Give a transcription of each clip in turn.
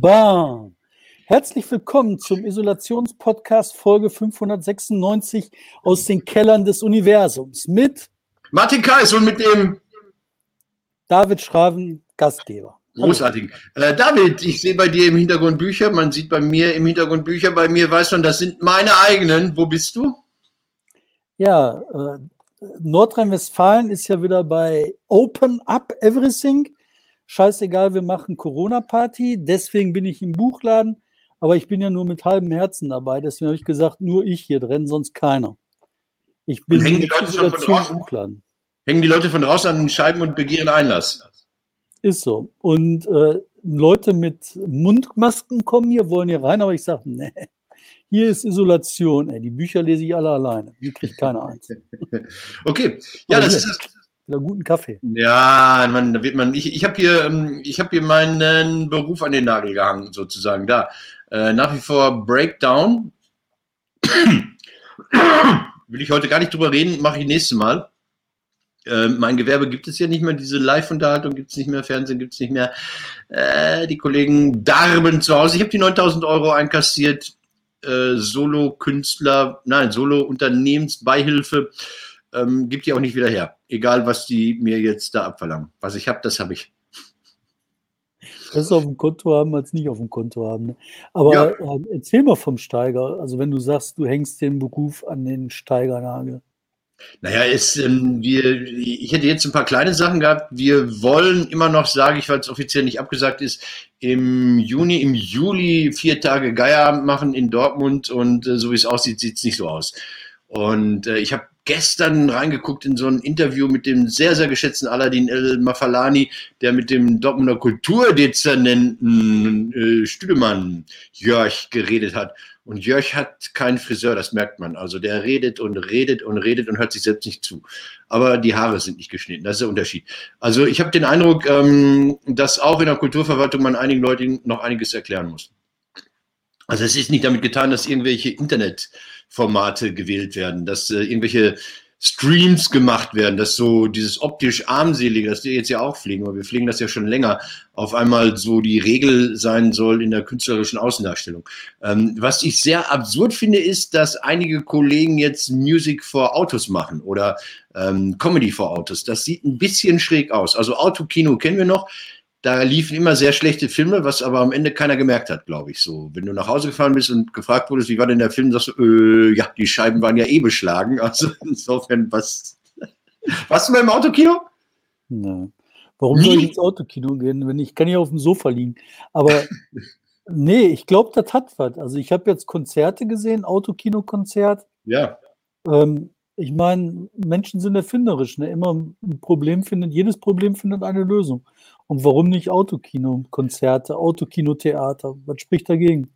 Bam! Herzlich willkommen zum Isolationspodcast Folge 596 aus den Kellern des Universums mit Martin Kais und mit dem David Schraven, Gastgeber. Großartig. Äh, David, ich sehe bei dir im Hintergrund Bücher, man sieht bei mir im Hintergrund Bücher, bei mir weiß man, das sind meine eigenen. Wo bist du? Ja, äh, Nordrhein-Westfalen ist ja wieder bei Open Up Everything. Scheißegal, wir machen Corona-Party. Deswegen bin ich im Buchladen. Aber ich bin ja nur mit halbem Herzen dabei. Deswegen habe ich gesagt, nur ich hier drin, sonst keiner. Ich bin hängen die, Leute schon von draußen, Buchladen. hängen die Leute von draußen an den Scheiben und begehren Einlass. Ist so. Und äh, Leute mit Mundmasken kommen hier, wollen hier rein, aber ich sage, nee, hier ist Isolation. Ey. Die Bücher lese ich alle alleine. Die kriegt keiner eins. okay, ja, das ist wieder guten Kaffee. Ja, man, da wird man. Ich, ich habe hier, ähm, ich habe hier meinen Beruf an den Nagel gehangen, sozusagen. Da äh, nach wie vor Breakdown. Will ich heute gar nicht drüber reden, mache ich nächstes Mal. Äh, mein Gewerbe gibt es ja nicht mehr, diese Live-Unterhaltung gibt es nicht mehr, Fernsehen gibt es nicht mehr. Äh, die Kollegen darben zu Hause. Ich habe die 9000 Euro einkassiert äh, Solo-Künstler, nein, Solo-Unternehmensbeihilfe ähm, gibt die auch nicht wieder her. Egal, was die mir jetzt da abverlangen. Was ich habe, das habe ich. Besser auf dem Konto haben als nicht auf dem Konto haben. Ne? Aber ja. äh, erzähl mal vom Steiger. Also wenn du sagst, du hängst den Beruf an den Steigernagel. Naja, es, ähm, wir, ich hätte jetzt ein paar kleine Sachen gehabt. Wir wollen immer noch, sage ich, weil es offiziell nicht abgesagt ist, im Juni, im Juli vier Tage Geierabend machen in Dortmund und äh, so wie es aussieht, sieht es nicht so aus. Und äh, ich habe gestern reingeguckt in so ein Interview mit dem sehr, sehr geschätzten Aladdin El Mafalani, der mit dem Dortmunder Kulturdezernenten äh, Stüdemann Jörg geredet hat. Und Jörg hat keinen Friseur, das merkt man. Also der redet und redet und redet und hört sich selbst nicht zu. Aber die Haare sind nicht geschnitten, das ist der Unterschied. Also ich habe den Eindruck, ähm, dass auch in der Kulturverwaltung man einigen Leuten noch einiges erklären muss. Also es ist nicht damit getan, dass irgendwelche Internetformate gewählt werden, dass äh, irgendwelche Streams gemacht werden, dass so dieses optisch armselige, das wir jetzt ja auch pflegen, aber wir pflegen das ja schon länger, auf einmal so die Regel sein soll in der künstlerischen Außendarstellung. Ähm, was ich sehr absurd finde, ist, dass einige Kollegen jetzt Music for Autos machen oder ähm, Comedy for Autos. Das sieht ein bisschen schräg aus. Also Autokino kennen wir noch da liefen immer sehr schlechte Filme, was aber am Ende keiner gemerkt hat, glaube ich. So, wenn du nach Hause gefahren bist und gefragt wurdest, wie war denn der Film, sagst du, äh, ja, die Scheiben waren ja eh beschlagen. Also insofern, was. Warst du mal im Autokino? Nein. Warum soll ich ins Autokino gehen, wenn ich kann ja auf dem Sofa liegen? Aber nee, ich glaube, das hat was. Also ich habe jetzt Konzerte gesehen, Autokino-Konzert. Ja. Ähm, ich meine, Menschen sind erfinderisch. Ne? Immer ein Problem findet, jedes Problem findet eine Lösung. Und warum nicht Autokino, Konzerte, Autokino-Theater? Was spricht dagegen?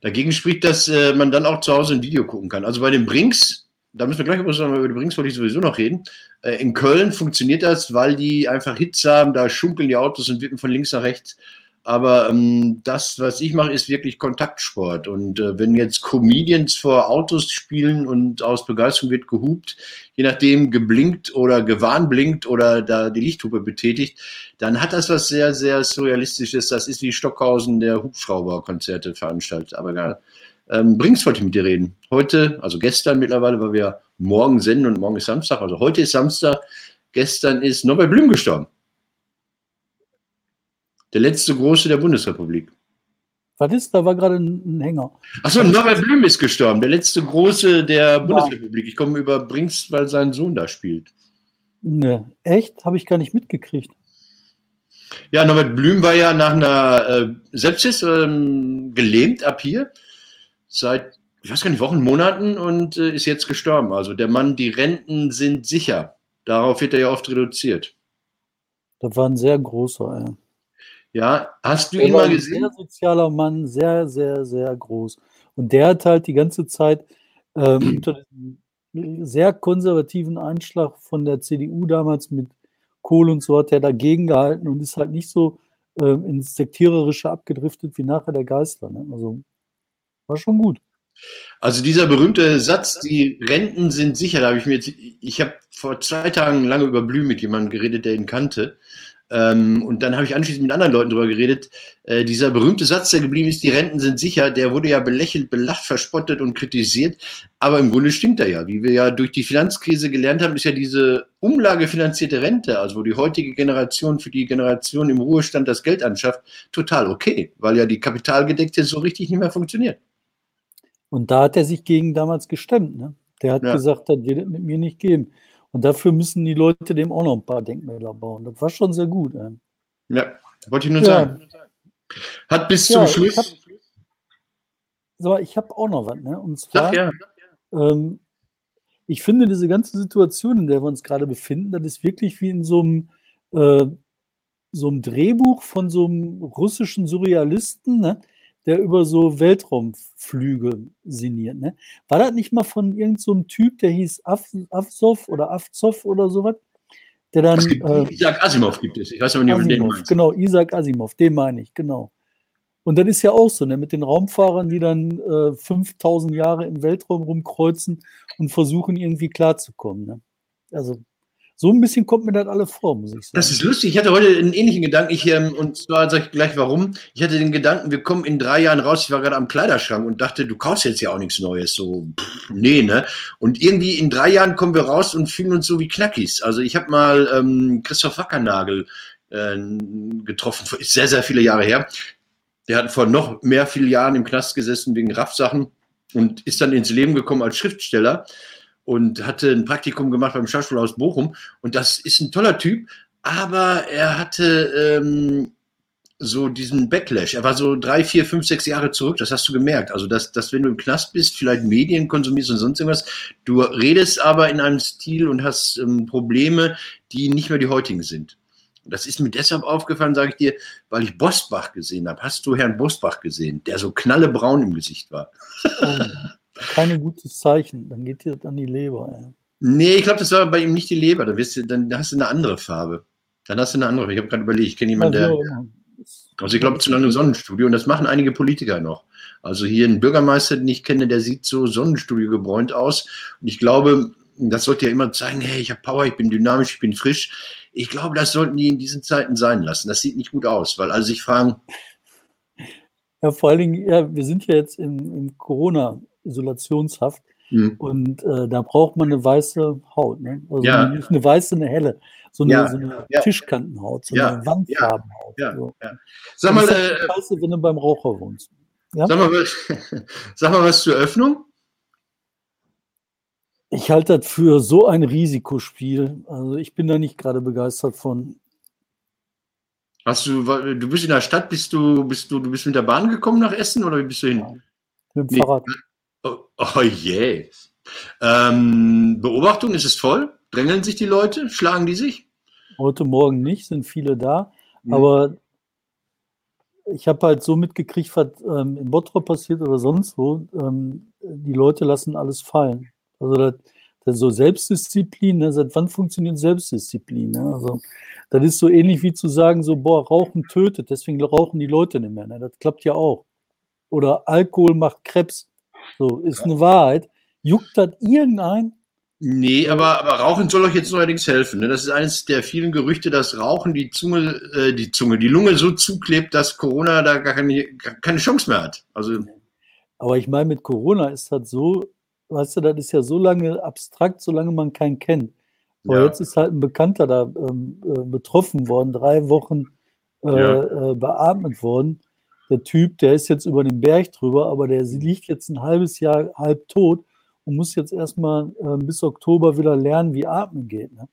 Dagegen spricht, dass äh, man dann auch zu Hause ein Video gucken kann. Also bei den Brinks, da müssen wir gleich über, die Brinks wollte ich sowieso noch reden. Äh, in Köln funktioniert das, weil die einfach Hits haben, da schunkeln die Autos und wippen von links nach rechts. Aber ähm, das, was ich mache, ist wirklich Kontaktsport. Und äh, wenn jetzt Comedians vor Autos spielen und aus Begeisterung wird gehupt, je nachdem geblinkt oder gewarnblinkt oder da die Lichthupe betätigt, dann hat das was sehr, sehr Surrealistisches. Das ist wie Stockhausen, der Hubschrauberkonzerte veranstaltet. Aber egal. Ähm, Bringst wollte ich mit dir reden. Heute, also gestern mittlerweile, weil wir morgen senden und morgen ist Samstag. Also heute ist Samstag, gestern ist Norbert Blüm gestorben. Der letzte große der Bundesrepublik. Was ist? Da war gerade ein, Hänger. Achso, Norbert Blüm ist gestorben, der letzte große der Bundesrepublik. Ich komme über Brinks, weil sein Sohn da spielt. Ne, echt? Habe ich gar nicht mitgekriegt. Ja, Norbert Blüm war ja nach einer äh, Sepsis ähm, gelähmt ab hier. Seit, ich weiß gar nicht, Wochen, Monaten und äh, ist jetzt gestorben. Also der Mann, die Renten sind sicher. Darauf wird er ja oft reduziert. Das war ein sehr großer, ey. Ja, hast du ihn mal gesehen? Ein sehr sozialer Mann, sehr, sehr, sehr groß. Und der hat halt die ganze Zeit ähm, sehr konservativen Einschlag von der CDU damals mit Kohl und so hat er dagegen gehalten und ist halt nicht so ähm, ins Sektiererische abgedriftet wie nachher der Geistler. Ne? Also war schon gut. Also dieser berühmte Satz, die Renten sind sicher, da habe ich mir jetzt, ich habe vor zwei Tagen lange über Blüm mit jemandem geredet, der ihn kannte. Ähm, und dann habe ich anschließend mit anderen Leuten darüber geredet. Äh, dieser berühmte Satz, der geblieben ist, die Renten sind sicher, der wurde ja belächelt, belacht, verspottet und kritisiert. Aber im Grunde stimmt er ja. Wie wir ja durch die Finanzkrise gelernt haben, ist ja diese umlagefinanzierte Rente, also wo die heutige Generation für die Generation im Ruhestand das Geld anschafft, total okay, weil ja die Kapitalgedeckte so richtig nicht mehr funktioniert. Und da hat er sich gegen damals gestemmt. Ne? Der hat ja. gesagt, das wird mit mir nicht gehen. Und dafür müssen die Leute dem auch noch ein paar Denkmäler bauen. Das war schon sehr gut. Ey. Ja, wollte ich nur ja. sagen. Hat bis ja, zum Schluss. Ich habe hab auch noch was. Ne? Und zwar, ja. ähm, ich finde diese ganze Situation, in der wir uns gerade befinden, das ist wirklich wie in so einem, äh, so einem Drehbuch von so einem russischen Surrealisten. Ne? Der über so Weltraumflüge sinniert. Ne? War das nicht mal von irgendeinem so Typ, der hieß Af Afsov oder Afzov oder sowas? Der dann. Es gibt, äh, Isaac Asimov gibt es. Ich weiß aber nicht, ob den meinst. Genau, Isaac Asimov, den meine ich, genau. Und das ist ja auch so, ne, mit den Raumfahrern, die dann äh, 5000 Jahre im Weltraum rumkreuzen und versuchen irgendwie klarzukommen. Ne? Also so ein bisschen kommt mir das alle vor, muss ich sagen. Das ist lustig. Ich hatte heute einen ähnlichen Gedanken. Ich, ähm, und zwar sage ich gleich warum. Ich hatte den Gedanken, wir kommen in drei Jahren raus. Ich war gerade am Kleiderschrank und dachte, du kaufst jetzt ja auch nichts Neues. So, pff, nee, ne? Und irgendwie in drei Jahren kommen wir raus und fühlen uns so wie Knackis. Also ich habe mal ähm, Christoph Wackernagel äh, getroffen, ist sehr, sehr viele Jahre her. Der hat vor noch mehr vielen Jahren im Knast gesessen wegen Raffsachen und ist dann ins Leben gekommen als Schriftsteller und hatte ein Praktikum gemacht beim Schauspielhaus Bochum. Und das ist ein toller Typ, aber er hatte ähm, so diesen Backlash. Er war so drei, vier, fünf, sechs Jahre zurück. Das hast du gemerkt. Also, dass, dass wenn du im Knast bist, vielleicht Medien konsumierst und sonst irgendwas, du redest aber in einem Stil und hast ähm, Probleme, die nicht mehr die heutigen sind. Das ist mir deshalb aufgefallen, sage ich dir, weil ich Bosbach gesehen habe. Hast du Herrn Bosbach gesehen, der so knallebraun im Gesicht war? Keine gutes Zeichen, dann geht dir an die Leber. Ja. Nee, ich glaube, das war bei ihm nicht die Leber, dann, du, dann hast du eine andere Farbe. Dann hast du eine andere. Ich habe gerade überlegt, ich kenne jemanden, der. Also ich glaube, zu lange Sonnenstudio und das machen einige Politiker noch. Also hier ein Bürgermeister, den ich kenne, der sieht so Sonnenstudio gebräunt aus. Und ich glaube, das sollte ja immer zeigen, hey, ich habe Power, ich bin dynamisch, ich bin frisch. Ich glaube, das sollten die in diesen Zeiten sein lassen. Das sieht nicht gut aus, weil alle sich fragen. Ja, vor allen Dingen, ja, wir sind ja jetzt im, im Corona Isolationshaft. Mhm. Und äh, da braucht man eine weiße Haut. Ne? Also ja. nicht eine weiße, eine helle. So eine, ja. so eine ja. Tischkantenhaut, so eine Wandfarbenhaut. So. Sag mal, äh, scheiße, wenn du beim Raucher wohnst. Sag mal, sag mal was zur Öffnung. Ich halte das für so ein Risikospiel. Also ich bin da nicht gerade begeistert von. Hast du, du bist in der Stadt, bist du, bist du, du bist mit der Bahn gekommen nach Essen oder wie bist du hin? Mit dem nee. Fahrrad. Oh, oh je. Ähm, Beobachtung, ist es voll? Drängeln sich die Leute? Schlagen die sich? Heute Morgen nicht, sind viele da. Mhm. Aber ich habe halt so mitgekriegt, was ähm, in Bottrop passiert oder sonst wo. Ähm, die Leute lassen alles fallen. Also das, das so Selbstdisziplin, ne? seit wann funktioniert Selbstdisziplin? Ne? Also das ist so ähnlich wie zu sagen, so, boah, Rauchen tötet, deswegen rauchen die Leute nicht mehr. Ne? Das klappt ja auch. Oder Alkohol macht Krebs. So, ist eine Wahrheit. Juckt das irgendein? Nee, aber, aber Rauchen soll euch jetzt neuerdings helfen. Ne? Das ist eines der vielen Gerüchte, dass Rauchen die Zunge, äh, die Zunge, die Lunge so zuklebt, dass Corona da gar keine, gar keine Chance mehr hat. Also, aber ich meine, mit Corona ist das so, weißt du, das ist ja so lange abstrakt, solange man keinen kennt. Aber ja. jetzt ist halt ein Bekannter da ähm, äh, betroffen worden, drei Wochen äh, ja. äh, beatmet worden der Typ, der ist jetzt über den Berg drüber, aber der liegt jetzt ein halbes Jahr halb tot und muss jetzt erstmal äh, bis Oktober wieder lernen, wie Atmen geht. Ne?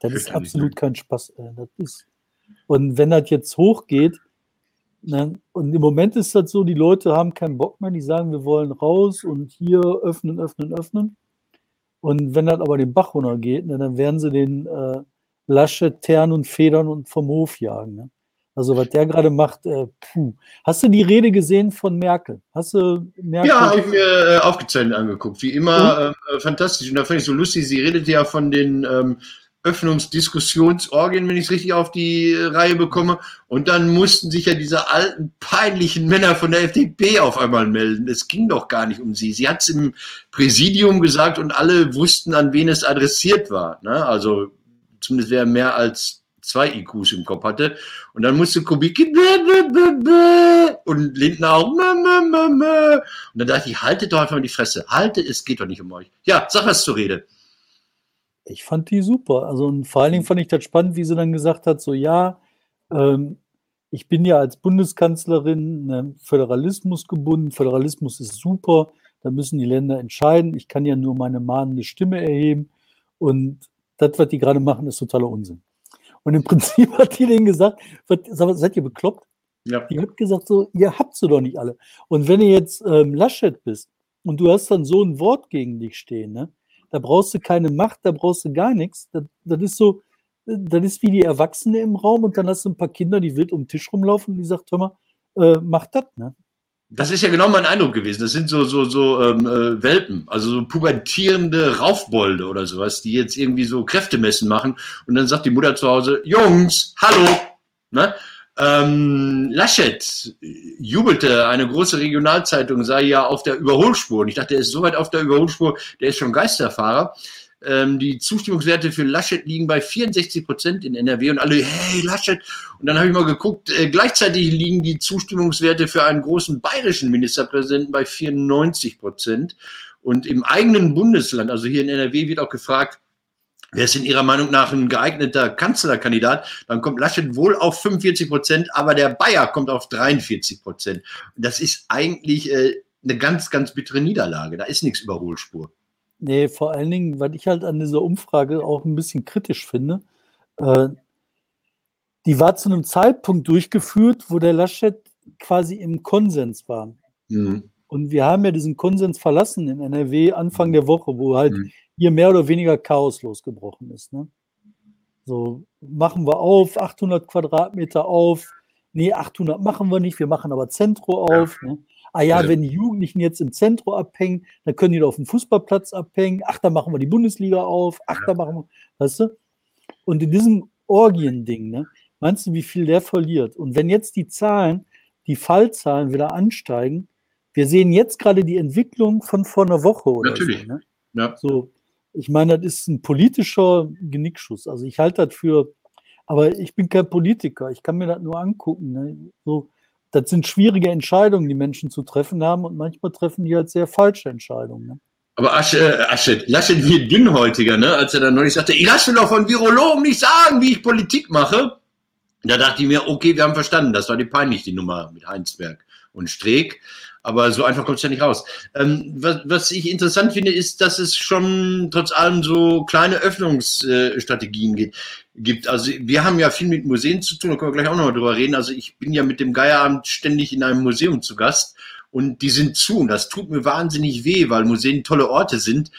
Das ist absolut kein Spaß. Äh, das ist, und wenn das jetzt hochgeht, ne, und im Moment ist das so, die Leute haben keinen Bock mehr, die sagen, wir wollen raus und hier öffnen, öffnen, öffnen. Und wenn das aber den Bach runtergeht, ne, dann werden sie den äh, Lasche, Tern und Federn und vom Hof jagen. Ne? Also was der gerade macht, äh, puh. Hast du die Rede gesehen von Merkel? Hast du Merkel? Ja, habe ich mir äh, aufgezeichnet angeguckt. Wie immer äh, fantastisch. Und da fand ich so lustig, sie redet ja von den ähm, Öffnungsdiskussionsorgien, wenn ich es richtig auf die Reihe bekomme. Und dann mussten sich ja diese alten, peinlichen Männer von der FDP auf einmal melden. Es ging doch gar nicht um sie. Sie hat es im Präsidium gesagt und alle wussten, an wen es adressiert war. Ne? Also zumindest wer mehr als zwei IQs im Kopf hatte. Und dann musste Kubicki und Lindner auch. Und dann dachte ich, haltet doch einfach mal die Fresse. Haltet, es geht doch nicht um euch. Ja, sag was zur Rede. Ich fand die super. Also und vor allen Dingen fand ich das spannend, wie sie dann gesagt hat, so ja, ähm, ich bin ja als Bundeskanzlerin ne, Föderalismus gebunden. Föderalismus ist super. Da müssen die Länder entscheiden. Ich kann ja nur meine mahnende Stimme erheben. Und das, was die gerade machen, ist totaler Unsinn. Und im Prinzip hat die denen gesagt, seid ihr bekloppt? Ja. Die hat gesagt, so, ihr habt sie doch nicht alle. Und wenn ihr jetzt ähm, Laschet bist und du hast dann so ein Wort gegen dich stehen, ne, da brauchst du keine Macht, da brauchst du gar nichts. Das, das ist so, das ist wie die Erwachsene im Raum und dann hast du ein paar Kinder, die wild um den Tisch rumlaufen und die sagt, hör mal, äh, mach das, ne? Das ist ja genau mein Eindruck gewesen. Das sind so, so, so ähm, äh, Welpen, also so pubertierende Raufbolde oder sowas, die jetzt irgendwie so Kräftemessen machen und dann sagt die Mutter zu Hause, Jungs, hallo, ne? Ähm, Laschet jubelte, eine große Regionalzeitung sei ja auf der Überholspur. Und ich dachte, er ist so weit auf der Überholspur, der ist schon Geisterfahrer. Ähm, die Zustimmungswerte für Laschet liegen bei 64 Prozent in NRW und alle, hey, Laschet. Und dann habe ich mal geguckt, äh, gleichzeitig liegen die Zustimmungswerte für einen großen bayerischen Ministerpräsidenten bei 94 Prozent. Und im eigenen Bundesland, also hier in NRW, wird auch gefragt, Wer ist in Ihrer Meinung nach ein geeigneter Kanzlerkandidat? Dann kommt Laschet wohl auf 45 Prozent, aber der Bayer kommt auf 43 Prozent. Das ist eigentlich äh, eine ganz, ganz bittere Niederlage. Da ist nichts Überholspur. Nee, vor allen Dingen, weil ich halt an dieser Umfrage auch ein bisschen kritisch finde. Äh, die war zu einem Zeitpunkt durchgeführt, wo der Laschet quasi im Konsens war. Mhm. Und wir haben ja diesen Konsens verlassen in NRW Anfang der Woche, wo halt mhm. hier mehr oder weniger Chaos losgebrochen ist. Ne? So, machen wir auf, 800 Quadratmeter auf. Nee, 800 machen wir nicht, wir machen aber Zentro auf. Ja. Ne? Ah ja, wenn die Jugendlichen jetzt im Zentrum abhängen, dann können die doch auf dem Fußballplatz abhängen. Ach, dann machen wir die Bundesliga auf. Ach, da machen wir, weißt du? Und in diesem Orgien-Ding, ne, meinst du, wie viel der verliert? Und wenn jetzt die Zahlen, die Fallzahlen wieder ansteigen, wir sehen jetzt gerade die Entwicklung von vor einer Woche oder Natürlich. so. Ne? Ja. So, ich meine, das ist ein politischer Genickschuss. Also ich halte das für, aber ich bin kein Politiker. Ich kann mir das nur angucken. Ne? So, das sind schwierige Entscheidungen, die Menschen zu treffen haben und manchmal treffen die halt sehr falsche Entscheidungen. Ne? Aber Asche, Asche, Laschet wie dünnhäutiger, ne? als er dann neulich sagte, ich lasse doch von Virologen nicht sagen, wie ich Politik mache. Da dachte ich mir, okay, wir haben verstanden, das war die peinlich, die Nummer mit Heinsberg und Streeck. Aber so einfach kommt es ja nicht raus. Ähm, was, was, ich interessant finde, ist, dass es schon trotz allem so kleine Öffnungsstrategien äh, gibt. Also wir haben ja viel mit Museen zu tun, da können wir gleich auch noch drüber reden. Also ich bin ja mit dem Geierabend ständig in einem Museum zu Gast und die sind zu und das tut mir wahnsinnig weh, weil Museen tolle Orte sind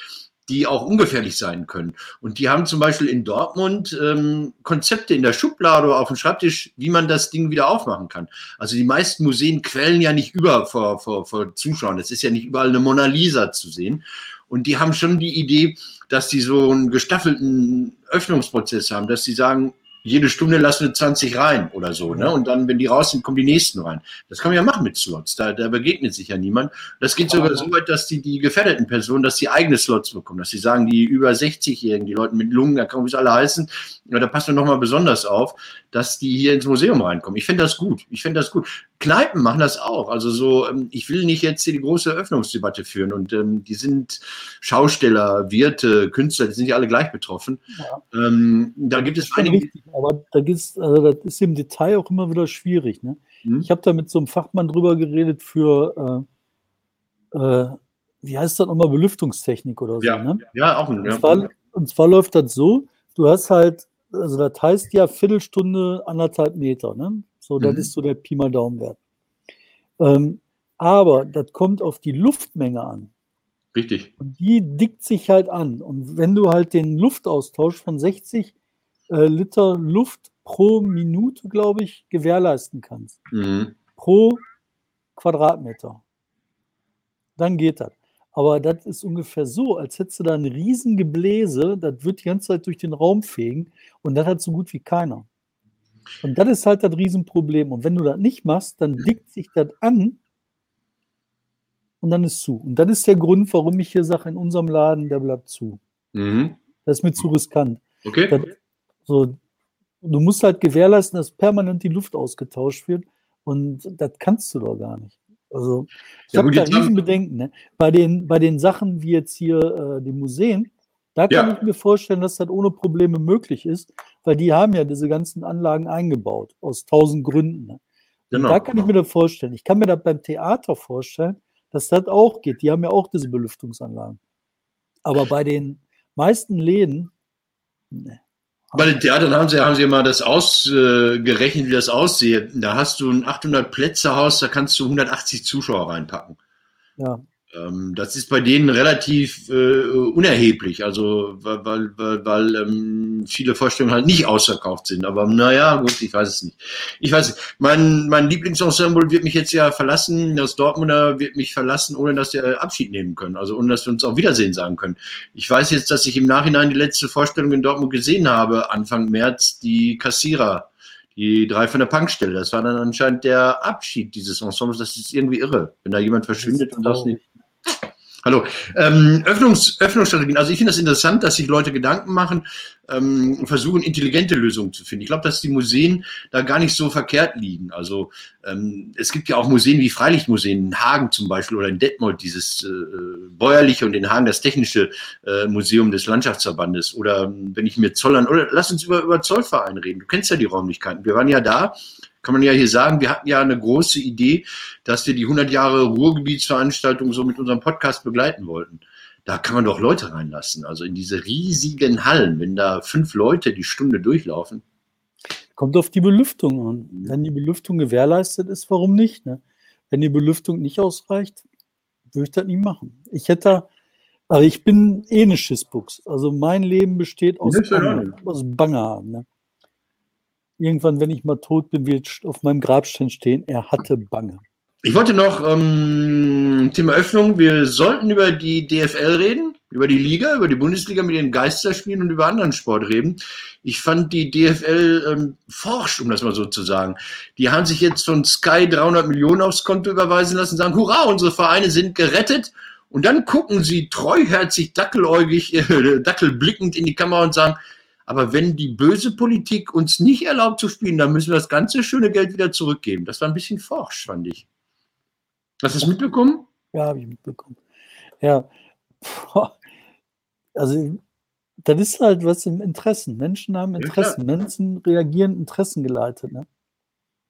die auch ungefährlich sein können. Und die haben zum Beispiel in Dortmund ähm, Konzepte in der Schublade oder auf dem Schreibtisch, wie man das Ding wieder aufmachen kann. Also die meisten Museen quellen ja nicht über vor, vor, vor Zuschauern. Es ist ja nicht überall eine Mona Lisa zu sehen. Und die haben schon die Idee, dass die so einen gestaffelten Öffnungsprozess haben, dass sie sagen, jede Stunde lassen wir 20 rein oder so, ne? Und dann, wenn die raus sind, kommen die nächsten rein. Das kann man ja machen mit Slots. Da, da begegnet sich ja niemand. Das geht sogar so weit, dass die, die gefährdeten Personen, dass sie eigene Slots bekommen, dass sie sagen, die über 60-Jährigen, die Leute mit Lungen, da kann man es alle heißen, ja, da passen wir nochmal besonders auf, dass die hier ins Museum reinkommen. Ich finde das gut. Ich finde das gut. Kneipen machen das auch. Also so, ähm, ich will nicht jetzt hier die große Eröffnungsdebatte führen und ähm, die sind Schausteller, Wirte, Künstler, die sind ja alle gleich betroffen. Ja. Ähm, da gibt es einige. Richtig, aber da gibt's, also das ist im Detail auch immer wieder schwierig. Ne? Hm. Ich habe da mit so einem Fachmann drüber geredet für, äh, äh, wie heißt das nochmal, Belüftungstechnik oder so. Ja, ne? ja auch. Und, ja. Zwar, und zwar läuft das so, du hast halt, also das heißt ja Viertelstunde, anderthalb Meter. Ne? So, mhm. das ist so der Pi mal Daumenwert. Ähm, aber das kommt auf die Luftmenge an. Richtig. Und die dickt sich halt an. Und wenn du halt den Luftaustausch von 60 äh, Liter Luft pro Minute, glaube ich, gewährleisten kannst, mhm. pro Quadratmeter, dann geht das. Aber das ist ungefähr so, als hättest du da ein Riesengebläse, das wird die ganze Zeit durch den Raum fegen und das hat so gut wie keiner. Und das ist halt das Riesenproblem. Und wenn du das nicht machst, dann dickt sich das an und dann ist zu. Und das ist der Grund, warum ich hier sage, in unserem Laden, der bleibt zu. Mhm. Das ist mir zu riskant. Okay. Das, so, Du musst halt gewährleisten, dass permanent die Luft ausgetauscht wird. Und das kannst du doch gar nicht. Also ich ja, habe da riesen Bedenken. Ne? Bei, den, bei den Sachen wie jetzt hier äh, die Museen, da kann ja. ich mir vorstellen, dass das ohne Probleme möglich ist, weil die haben ja diese ganzen Anlagen eingebaut, aus tausend Gründen. Ne? Genau. Da kann ich mir das vorstellen. Ich kann mir das beim Theater vorstellen, dass das auch geht. Die haben ja auch diese Belüftungsanlagen. Aber bei den meisten Läden, ne. Bei den Theatern haben sie, haben sie mal das ausgerechnet, wie das aussieht. Da hast du ein 800 Plätze Haus, da kannst du 180 Zuschauer reinpacken. Ja. Ähm, das ist bei denen relativ äh, unerheblich, also weil, weil, weil, ähm, viele Vorstellungen halt nicht ausverkauft sind. Aber naja, gut, ich weiß es nicht. Ich weiß nicht. Mein, mein Lieblingsensemble wird mich jetzt ja verlassen, das Dortmunder wird mich verlassen, ohne dass wir Abschied nehmen können, also ohne dass wir uns auch Wiedersehen sagen können. Ich weiß jetzt, dass ich im Nachhinein die letzte Vorstellung in Dortmund gesehen habe, Anfang März, die Kassierer die drei von der Punkstelle. Das war dann anscheinend der Abschied dieses Ensembles. Das ist irgendwie irre, wenn da jemand verschwindet und das nicht. Hallo. Ähm, Öffnungs Öffnungsstrategien. Also ich finde das interessant, dass sich Leute Gedanken machen ähm, und versuchen, intelligente Lösungen zu finden. Ich glaube, dass die Museen da gar nicht so verkehrt liegen. Also ähm, es gibt ja auch Museen wie Freilichtmuseen, in Hagen zum Beispiel oder in Detmold, dieses äh, bäuerliche und in Hagen das technische äh, Museum des Landschaftsverbandes. Oder ähm, wenn ich mir Zollern, oder lass uns über, über Zollverein reden. Du kennst ja die Räumlichkeiten. Wir waren ja da kann man ja hier sagen, wir hatten ja eine große Idee, dass wir die 100 Jahre Ruhrgebietsveranstaltung so mit unserem Podcast begleiten wollten. Da kann man doch Leute reinlassen. Also in diese riesigen Hallen, wenn da fünf Leute die Stunde durchlaufen. Kommt auf die Belüftung an. Wenn die Belüftung gewährleistet ist, warum nicht? Ne? Wenn die Belüftung nicht ausreicht, würde ich das nicht machen. Ich hätte, also ich bin eh eine Schissbuchs. Also mein Leben besteht aus, Bange, aus Bange haben. Ne? Irgendwann, wenn ich mal tot bin, wird auf meinem Grabstein stehen, er hatte Bange. Ich wollte noch ähm, Thema Öffnung. Wir sollten über die DFL reden, über die Liga, über die Bundesliga mit den Geisterspielen und über anderen Sport reden. Ich fand die DFL ähm, forscht, um das mal so zu sagen. Die haben sich jetzt von Sky 300 Millionen aufs Konto überweisen lassen, sagen, hurra, unsere Vereine sind gerettet. Und dann gucken sie treuherzig, dackeläugig, äh, dackelblickend in die Kamera und sagen, aber wenn die böse Politik uns nicht erlaubt zu spielen, dann müssen wir das ganze schöne Geld wieder zurückgeben. Das war ein bisschen forsch, fand ich. Hast du es mitbekommen? Ja, habe ich mitbekommen. Ja. Also, das ist halt was im Interessen. Menschen haben Interessen. Ja, Menschen reagieren interessengeleitet. Ne?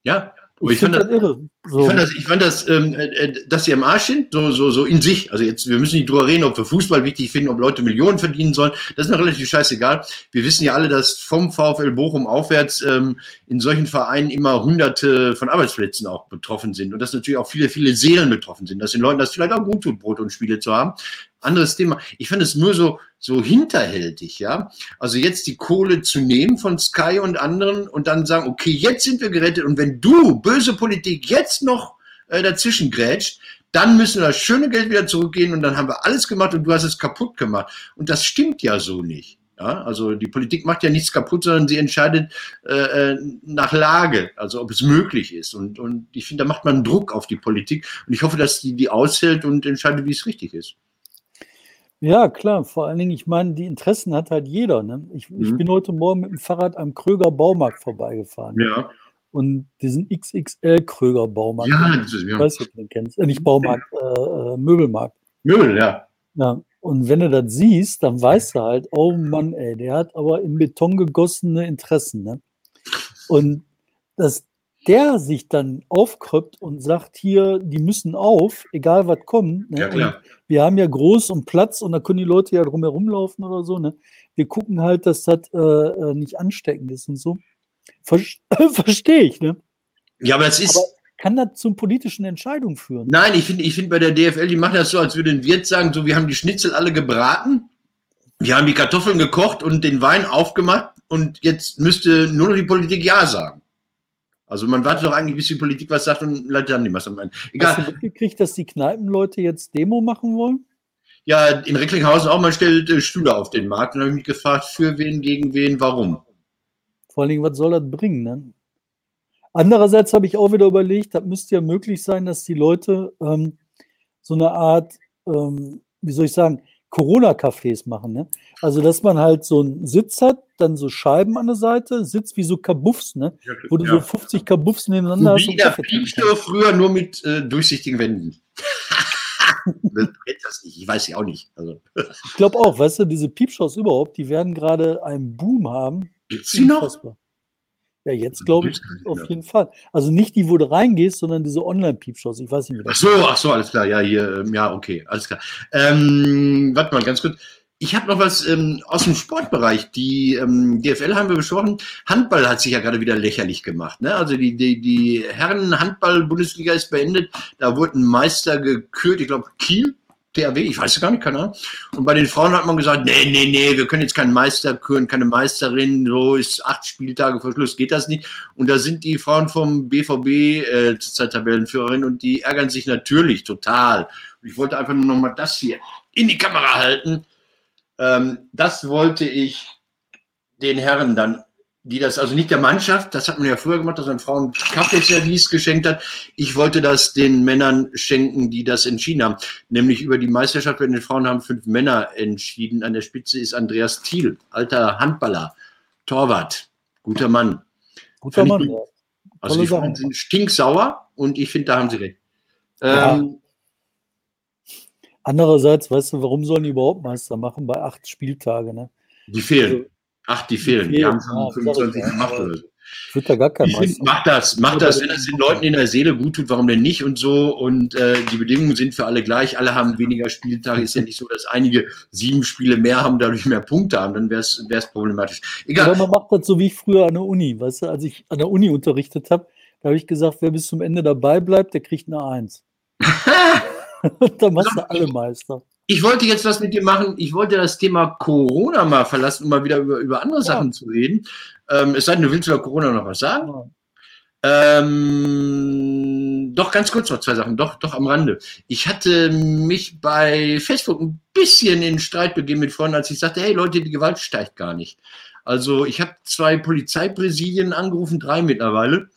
Ja, ich, ich fand das, irre. So. Ich fand das, ich fand das ähm, äh, äh, dass sie am Arsch sind, so, so, so in sich. Also jetzt, wir müssen nicht drüber reden, ob wir Fußball wichtig finden, ob Leute Millionen verdienen sollen. Das ist mir relativ scheißegal. Wir wissen ja alle, dass vom VfL Bochum aufwärts ähm, in solchen Vereinen immer hunderte von Arbeitsplätzen auch betroffen sind. Und dass natürlich auch viele, viele Seelen betroffen sind. Dass den Leuten das vielleicht auch gut tut, Brot und Spiele zu haben anderes Thema. Ich fand es nur so, so hinterhältig, ja. Also jetzt die Kohle zu nehmen von Sky und anderen und dann sagen, okay, jetzt sind wir gerettet und wenn du, böse Politik, jetzt noch äh, dazwischen grätscht, dann müssen wir das schöne Geld wieder zurückgehen und dann haben wir alles gemacht und du hast es kaputt gemacht. Und das stimmt ja so nicht. Ja, also die Politik macht ja nichts kaputt, sondern sie entscheidet äh, äh nach Lage, also ob es möglich ist. Und, und ich finde, da macht man Druck auf die Politik. Und ich hoffe, dass die die aushält und entscheidet, wie es richtig ist. Ja, klar. Vor allen Dingen, ich meine, die Interessen hat halt jeder. Ne? Ich, mhm. ich bin heute Morgen mit dem Fahrrad am Kröger Baumarkt vorbeigefahren. Ja. Und diesen XXL Kröger Baumarkt. Ja, das ist, ja. Ich weiß nicht, ob du den kennst. Äh, nicht Baumarkt, äh, äh, Möbelmarkt. Möbel, ja. Ja. Und wenn du das siehst, dann weißt du halt, oh Mann, ey, der hat aber in Beton gegossene Interessen. Ne? Und das, der sich dann aufkröppt und sagt, hier, die müssen auf, egal was kommt. Ne? Ja, klar. wir haben ja groß und Platz und da können die Leute ja drumherum laufen oder so. Ne? Wir gucken halt, dass das äh, äh nicht ansteckend ist und so. Ver Verstehe ich, ne? Ja, aber es ist. Aber kann das zu politischen Entscheidungen führen? Nein, ich finde ich find bei der DFL, die machen das so, als würde ein Wirt sagen, so, wir haben die Schnitzel alle gebraten, wir haben die Kartoffeln gekocht und den Wein aufgemacht und jetzt müsste nur noch die Politik Ja sagen. Also man wartet doch eigentlich, bis die Politik was sagt und leitet dann nicht was am Ende. Egal. Hast du mitgekriegt, dass die Kneipenleute jetzt Demo machen wollen? Ja, in Recklinghausen auch, man stellt äh, Stühle auf den Markt und habe ich mich gefragt, für wen, gegen wen, warum. Vor allen Dingen, was soll das bringen? Ne? Andererseits habe ich auch wieder überlegt, das müsste ja möglich sein, dass die Leute ähm, so eine Art, ähm, wie soll ich sagen, Corona-Cafés machen. Ne? Also, dass man halt so einen Sitz hat, dann so Scheiben an der Seite, Sitz wie so Kabuffs, ne? wo du Ja. so 50 Kabuffs nebeneinander hast. Wie der Piepstor früher nur mit äh, durchsichtigen Wänden. Ich weiß ja auch nicht. Also, Ich glaube auch, weißt du, diese Piepshows überhaupt, die werden gerade einen Boom haben. gibt's die noch? Ja, jetzt glaube ich auf mehr. jeden Fall. Also nicht die, wo du reingehst, sondern diese Online-Piepshows. Ich weiß nicht, wie Ach so, ach so, alles klar. Ja, hier, ähm, ja, okay, alles klar. Ähm, warte mal, ganz kurz. Ich habe noch was ähm, aus dem Sportbereich. Die ähm, DFL haben wir besprochen. Handball hat sich ja gerade wieder lächerlich gemacht. Ne? Also die, die, die Herren-Handball-Bundesliga ist beendet. Da wurde ein Meister gekürt, ich glaube Kiel, THW, ich weiß gar nicht, keine Ahnung. Und bei den Frauen hat man gesagt, nee, nee, nee, wir können jetzt keinen Meister küren, keine Meisterin, so ist acht Spieltage vor Schluss, geht das nicht. Und da sind die Frauen vom BVB äh, zurzeit Tabellenführerin und die ärgern sich natürlich total. Und ich wollte einfach nur noch mal das hier in die Kamera halten. Ähm, das wollte ich den Herren dann, die das, also nicht der Mannschaft, das hat man ja früher gemacht, dass man Frauen Kaffeeservice geschenkt hat. Ich wollte das den Männern schenken, die das entschieden haben. Nämlich über die Meisterschaft bei den Frauen haben fünf Männer entschieden. An der Spitze ist Andreas Thiel, alter Handballer, Torwart, guter Mann. Guter Fand Mann. gut. Also Tolle die Frauen sind stinksauer und ich finde, da haben sie recht. Ja. Ähm, Andererseits, weißt du, warum sollen die überhaupt Meister machen bei acht Spieltage? Ne? die fehlen. Also, Ach, die fehlen. Die, fehlen, haben schon ich 25 ja, gemacht aber- oder so. ich würde da gar kein Ich finde, Meister. mach das, mach das, wenn es den Leuten in der Seele gut tut, warum denn nicht und so. Und äh, die Bedingungen sind für alle gleich. Alle haben weniger Spieltage. Ist ja nicht so, dass einige sieben Spiele mehr haben, dadurch mehr Punkte haben. Dann wäre es problematisch. Aber Egal. man macht das so wie früher an der Uni. Weißt du, als ich an der Uni unterrichtet habe, da habe ich gesagt, wer bis zum Ende dabei bleibt, der kriegt eine Eins. Und dann machst du alle Meister. Ich wollte jetzt was mit dir machen. Ich wollte das Thema Corona mal verlassen, um mal wieder über, über andere Sachen zu reden. Ähm, es sei denn, du willst über Corona noch was sagen? Ja. Ähm, doch, ganz kurz noch zwei Sachen, doch, doch am Rande. Ich hatte mich bei Facebook ein bisschen in Streit begeben mit Freunden, als ich sagte, hey Leute, die Gewalt steigt gar nicht. Also ich habe zwei Polizeipräsidien angerufen, drei mittlerweile,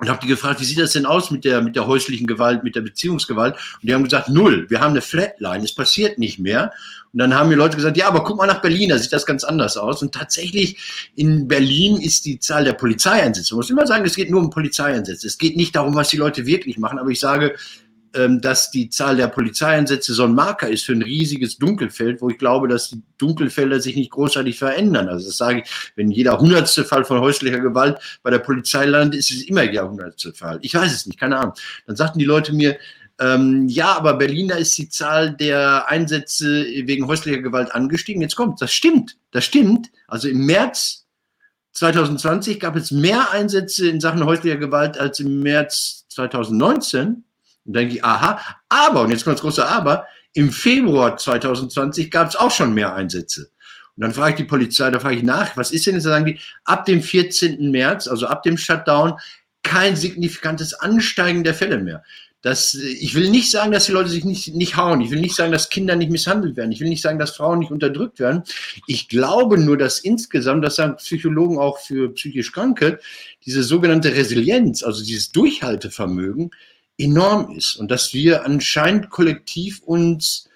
und habe die gefragt, wie sieht das denn aus mit der, mit der häuslichen Gewalt, mit der Beziehungsgewalt? Und die haben gesagt, null, wir haben eine Flatline, es passiert nicht mehr. Und dann haben mir Leute gesagt, ja, aber guck mal nach Berlin, da sieht das ganz anders aus. Und tatsächlich in Berlin ist die Zahl der Polizeieinsätze. Man muss immer sagen, es geht nur um Polizeieinsätze. Es geht nicht darum, was die Leute wirklich machen. Aber ich sage, dass die Zahl der Polizeieinsätze so ein Marker ist für ein riesiges Dunkelfeld, wo ich glaube, dass die Dunkelfelder sich nicht großartig verändern. Also das sage ich, wenn jeder hundertste Fall von häuslicher Gewalt bei der Polizei landet, ist es immer der hundertste Fall. Ich weiß es nicht, keine Ahnung. Dann sagten die Leute mir, ähm, ja, aber Berlin, da ist die Zahl der Einsätze wegen häuslicher Gewalt angestiegen. Jetzt kommt, das stimmt, das stimmt. Also im März 2020 gab es mehr Einsätze in Sachen häuslicher Gewalt als im März 2019. Und dann denke ich, aha, aber, und jetzt kommt das große Aber, im Februar 2020 gab es auch schon mehr Einsätze. Und dann frage ich die Polizei, da frage ich nach, was ist denn jetzt? Da sagen die, ab dem 14. März, also ab dem Shutdown, kein signifikantes Ansteigen der Fälle mehr. Das, ich will nicht sagen, dass die Leute sich nicht, nicht hauen. Ich will nicht sagen, dass Kinder nicht misshandelt werden. Ich will nicht sagen, dass Frauen nicht unterdrückt werden. Ich glaube nur, dass insgesamt, das sagen Psychologen auch für psychisch Kranke, diese sogenannte Resilienz, also dieses Durchhaltevermögen, enorm ist. Und dass wir anscheinend kollektiv uns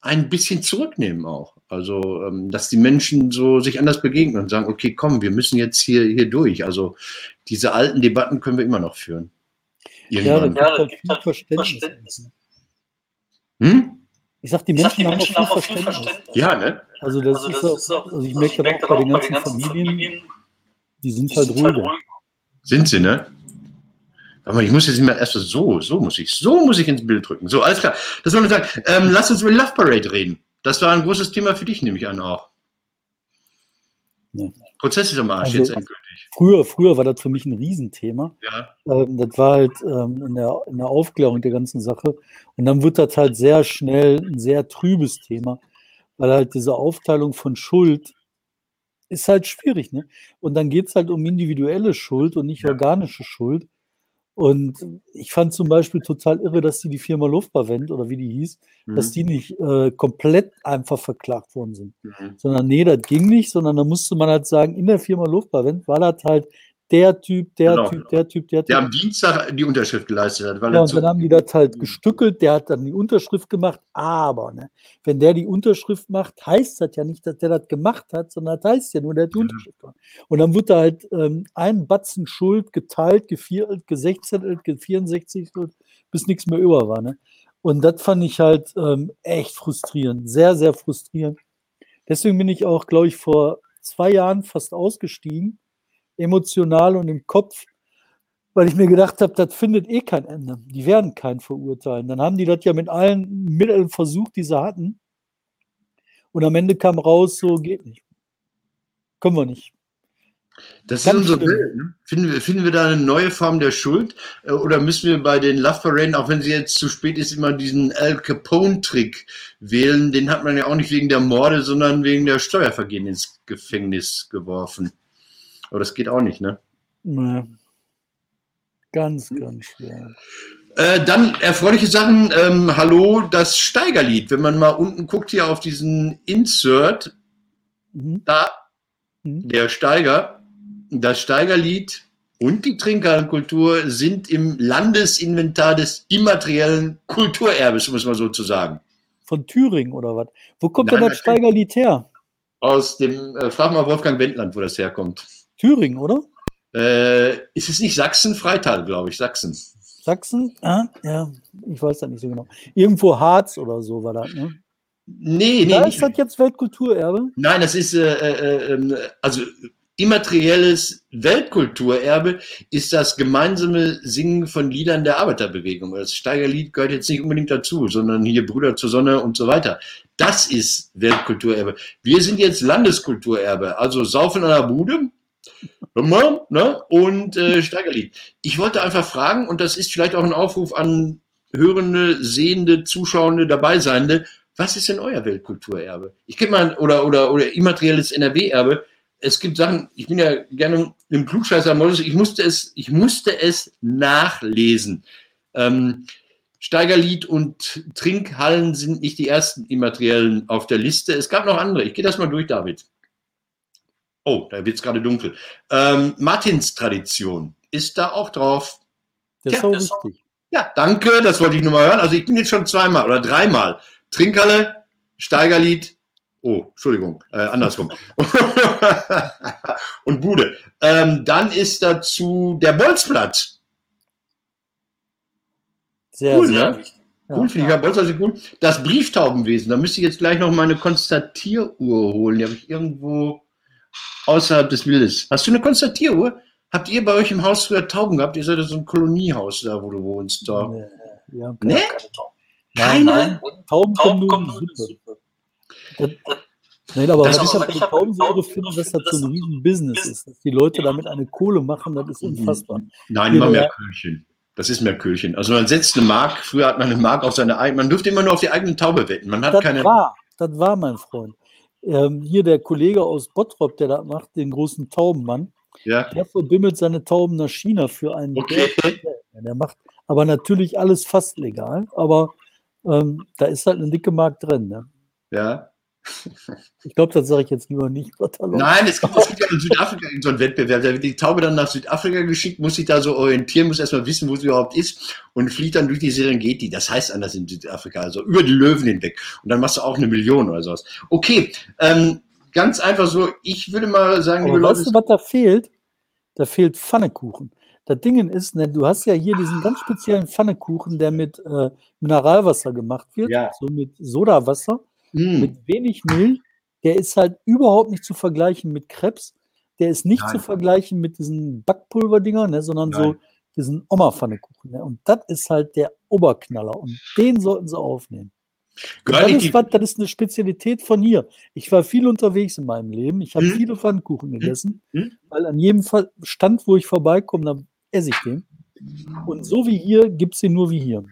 ein bisschen zurücknehmen auch. Also, ähm, dass die Menschen so sich anders begegnen und sagen, okay, komm, wir müssen jetzt hier, hier durch. Also, diese alten Debatten können wir immer noch führen. Ja, da Irgendwann. gibt halt viel Verständnis. Hm? Ich sag, die Ich sag, Menschen, die haben Menschen auch haben viel auch viel Verständnis. Verständnis. Ja, ne? Also das, Also ist, das ist auch, auch, also ich merke das auch bei den ganzen Familien, die sind die halt sind halt ruhiger. ruhig. Sind sie, ne? Aber ich muss jetzt nicht mehr erst so, so muss ich, so muss ich ins Bild drücken. So, alles klar. Das wollen wir sagen. Ähm, lass uns über Love Parade reden. Das war ein großes Thema für dich, nehme ich an auch. Ja. Prozess ist am Arsch, Also- jetzt endgültig. Früher, früher war das für mich ein Riesenthema. Ja. Ähm, das war halt ähm, in, der, in der Aufklärung der ganzen Sache. Und dann wird das halt sehr schnell ein sehr trübes Thema, weil halt diese Aufteilung von Schuld ist halt schwierig. Ne? Und dann geht es halt um individuelle Schuld und nicht Ja. organische Schuld. Und ich fand zum Beispiel total irre, dass die die Firma Luftbavent oder wie die hieß, dass Mhm. die nicht äh, komplett einfach verklagt worden sind Mhm. sondern nee, das ging nicht, sondern da musste man halt sagen, in der Firma Luftbavent war das halt der Typ, der Genau. Typ, der Typ, der Typ. Der am Dienstag die Unterschrift geleistet hat. Weil Ja, und dann haben die das halt gestückelt, der hat dann die Unterschrift gemacht, aber ne, wenn der die Unterschrift macht, heißt das ja nicht, dass der das gemacht hat, sondern das heißt ja nur, der hat die Unterschrift gemacht. Und dann wird da halt ähm, ein Batzen Schuld geteilt, geviertelt, gesechzehntelt, gevierundsechzigtelt, bis nichts mehr über war. Ne? Und das fand ich halt ähm, echt frustrierend, sehr, sehr frustrierend. Deswegen bin ich auch, glaube ich, vor zwei Jahren fast ausgestiegen, emotional und im Kopf, weil ich mir gedacht habe, das findet eh kein Ende. Die werden keinen verurteilen. Dann haben die das ja mit allen Mitteln versucht, die sie hatten. Und am Ende kam raus, so geht nicht. Können wir nicht. das ist ganz unsere schlimm. Welt. Ne? Finden, wir, finden wir da eine neue Form der Schuld? Äh, Oder müssen wir bei den Love Parade, auch wenn sie jetzt zu spät ist, immer diesen Al Capone-Trick wählen? Den hat man ja auch nicht wegen der Morde, sondern wegen der Steuervergehen ins Gefängnis geworfen. Aber das geht auch nicht, ne? Nee. Ganz, ganz schwer. Äh, dann erfreuliche Sachen. Ähm, hallo, das Steigerlied. Wenn man mal unten guckt hier auf diesen Insert, Mhm. da Mhm. der Steiger, das Steigerlied und die Trinkerkultur sind im Landesinventar des immateriellen Kulturerbes, muss man so zu sagen. Von Thüringen oder was? Wo kommt Nein, denn das. Steigerlied her? Aus dem, äh, frag mal Wolfgang Wendland, wo das herkommt. Thüringen, oder? Äh, ist es nicht Sachsen? Freital, glaube ich, Sachsen. Sachsen? Ah, ja, ich weiß das nicht so genau. Irgendwo Harz oder so war das, ne? Nee, nee, Da ist das jetzt Weltkulturerbe? Nein, das ist, äh, äh, ähm, also immaterielles Weltkulturerbe ist das gemeinsame Singen von Liedern der Arbeiterbewegung. Das Steigerlied gehört jetzt nicht unbedingt dazu, sondern hier Brüder zur Sonne und so weiter. Das ist Weltkulturerbe. Wir sind jetzt Landeskulturerbe, also Saufen an der Bude. Immer, Ne? Und äh, Steigerlied. Ich wollte einfach fragen, und das ist vielleicht auch ein Aufruf an Hörende, Sehende, Zuschauende, Dabeiseiende, was ist denn euer Weltkulturerbe? Ich gebe mal, oder, oder, oder immaterielles NRW-Erbe. Es gibt Sachen, ich bin ja gerne im Klugscheißer-Modus, ich musste es, ich musste es nachlesen. Ähm, Steigerlied und Trinkhallen sind nicht die ersten immateriellen auf der Liste. Es gab noch andere. Ich gehe das mal durch, David. Oh, da wird es gerade dunkel. Ähm, Martins Tradition ist da auch drauf. Das ist Ja, auch das- richtig. Ja, danke, das wollte ich nur mal hören. Also ich bin jetzt schon zweimal oder dreimal. Trinkhalle, Steigerlied, oh, Entschuldigung, äh, andersrum. Und Bude. Ähm, dann ist dazu der Bolzplatz. Sehr, Cool, sehr. ne? Ja. Cool, finde ich. Ja, Bolzplatz ist cool. Das Brieftaubenwesen, da müsste ich jetzt gleich noch meine Konstatieruhr holen. Die habe ich irgendwo außerhalb des Bildes. Hast du eine Konstatieruhr? Habt ihr bei euch im Haus früher Tauben gehabt? Ihr seid ja so ein Koloniehaus da, wo du wohnst. Da. Nee, wir haben Nee? keine Tauben. Keine? Nein, Tauben kommen Tauben kommen nur die in die Suppe. Das, nein, aber Das was ist ich aber- ich mit hab mit Taubensäure finde, dass das so ein dass riesen Business ist. Dass die Leute damit eine Kohle machen, das ist Mhm. unfassbar. Nein, immer mehr Köhlchen. Das ist mehr Köhlchen. Also man setzt eine Mark, früher hat man eine Mark auf seine eigene, man durfte immer nur auf die eigene Taube wetten. Man hat Das keine. war, das war mein Freund. Ähm, hier der Kollege aus Bottrop, der das macht, den großen Taubenmann, Ja. der verbimmelt seine Tauben nach China für einen Okay. Ja, Der macht aber natürlich alles fast legal, aber ähm, da ist halt eine dicke Mark drin. Ne? Ja. Ich glaube, das sage ich jetzt lieber nicht. Nein, es gibt, es gibt ja in Südafrika so einen Wettbewerb. Da wird die Taube dann nach Südafrika geschickt, muss sich da so orientieren, muss erstmal wissen, wo sie überhaupt ist und fliegt dann durch die Serengeti. Das heißt anders in Südafrika, also über die Löwen hinweg. Und dann machst du auch eine Million oder sowas. Okay, ähm, ganz einfach so. Ich würde mal sagen, Aber liebe Leute, weißt du, was da fehlt? Da fehlt Pfannekuchen. Das Ding ist, ne, du hast ja hier diesen ganz speziellen Pfannekuchen, der mit äh, Mineralwasser gemacht wird, Ja. so mit Sodawasser, Hm, mit wenig Milch. Der ist halt überhaupt nicht zu vergleichen mit Krebs. Der ist nicht Nein. zu vergleichen mit diesen Backpulverdingern, ne, sondern so Nein. diesen Oma-Pfannekuchen. Ne? Und das ist halt der Oberknaller. Und den sollten sie aufnehmen. Das ist, was, das ist eine Spezialität von hier. Ich war viel unterwegs in meinem Leben. Ich habe Mhm. viele Pfannkuchen gegessen, Mhm. weil an jedem Stand, wo ich vorbeikomme, dann esse ich den. Und so wie hier gibt es den nur wie hier.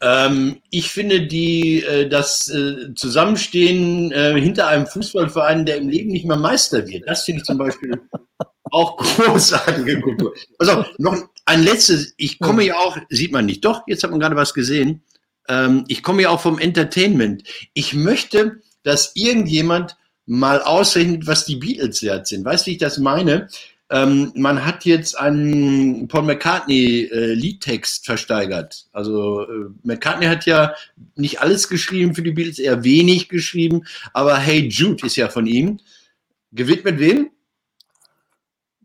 Ähm, ich finde die, äh, das äh, Zusammenstehen äh, hinter einem Fußballverein, der im Leben nicht mehr Meister wird, das finde ich zum Beispiel auch großartige Kultur. Also noch ein letztes, ich komme ja auch, sieht man nicht, doch, jetzt hat man gerade was gesehen. Ähm, ich komme ja auch vom Entertainment. Ich möchte, dass irgendjemand mal ausrechnet, was die Beatles wert sind. Weißt du, wie ich das meine? Ähm, man hat jetzt einen Paul McCartney äh, Liedtext versteigert. Also äh, McCartney hat ja nicht alles geschrieben für die Beatles, eher wenig geschrieben, aber Hey Jude ist ja von ihm. Gewidmet wem?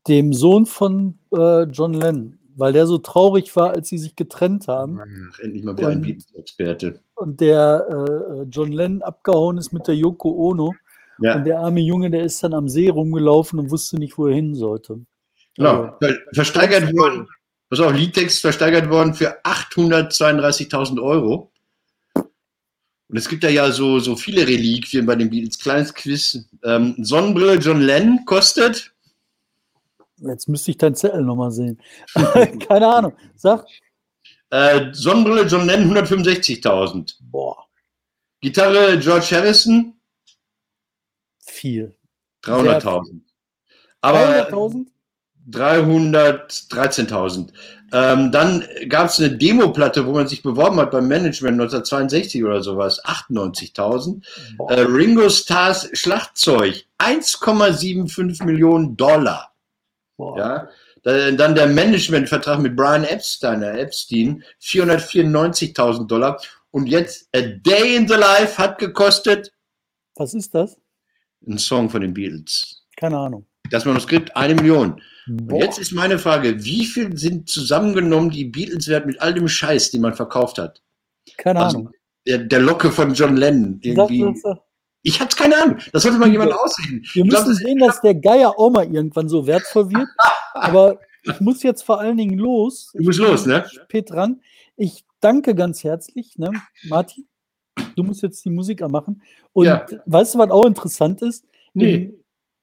Dem Sohn von äh, John Lennon, weil der so traurig war, als sie sich getrennt haben. Ach, endlich mal wieder ein Beatles-Experte. Und der äh, John Lennon abgehauen ist mit der Yoko Ono. Ja. Und der arme Junge, der ist dann am See rumgelaufen und wusste nicht, wo er hin sollte. Genau. Ver- Versteigert worden, pass auf, Liedtext versteigert worden für 832.000 Euro. Und es gibt da ja so, so viele Reliquien bei den Beatles. Kleines Quiz. Ähm, Sonnenbrille John Lennon kostet, Jetzt müsste ich deinen Zettel nochmal sehen. Keine Ahnung. Sag, äh, Sonnenbrille John Lennon 165.000. boah, Gitarre George Harrison viel. 300.000. Aber 300.000? 313.000. Ähm, dann gab es eine Demoplatte, wo man sich beworben hat beim Management 1962 oder sowas, 98.000. Boah. Äh, Ringo Stars Schlagzeug, 1,75 Millionen Dollar. Boah. Ja. Da- Dann der Managementvertrag mit Brian Epstein, äh, Epstein 494.000 Dollar. Und jetzt A Day in the Life hat gekostet Was ist das? Ein Song von den Beatles. Keine Ahnung. Das Manuskript eine Million. Und jetzt ist meine Frage, wie viel sind zusammengenommen die Beatles wert mit all dem Scheiß, den man verkauft hat? Keine Also, Ahnung. Der, der Locke von John Lennon irgendwie. Ich hatte keine Ahnung. Das sollte mal jemand ausreden. Wir Ich glaub, müssen das- sehen, dass der Geier auch mal irgendwann so wertvoll wird. Aber ich muss jetzt vor allen Dingen los. Du musst los, ne? Spät dran. Ich danke ganz herzlich, ne? Martin. Du musst jetzt die Musik anmachen. Und Ja. weißt du, was auch interessant ist? Nee.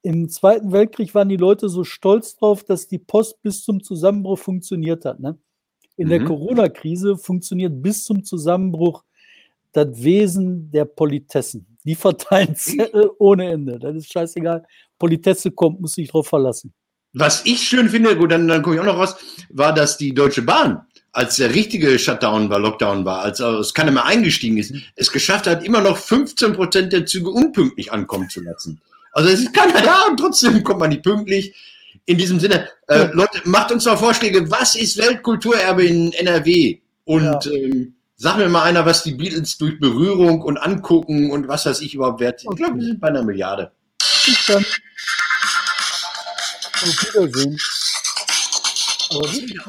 Im, Im Zweiten Weltkrieg waren die Leute so stolz drauf, dass die Post bis zum Zusammenbruch funktioniert hat. Ne? In der Mhm. Corona-Krise funktioniert bis zum Zusammenbruch das Wesen der Politessen. Die verteilen Zettel ohne Ende. Das ist scheißegal. Politesse kommt, muss sich drauf verlassen. Was ich schön finde, gut, dann, dann komme ich auch noch raus, war, dass die Deutsche Bahn, als der richtige Shutdown war, Lockdown war, als es keiner mehr eingestiegen ist, es geschafft hat, immer noch 15 Prozent der Züge unpünktlich ankommen zu lassen. Also es ist keiner da und trotzdem kommt man nicht pünktlich. In diesem Sinne, äh, Leute, macht uns doch Vorschläge, was ist Weltkulturerbe in NRW? Und Ja. ähm, sag mir mal einer, was die Beatles durch Berührung und Angucken und was weiß ich überhaupt wert sind. Ich glaube, wir sind bei einer Milliarde. Bis dann. Auf Wiedersehen. Aber wirklich,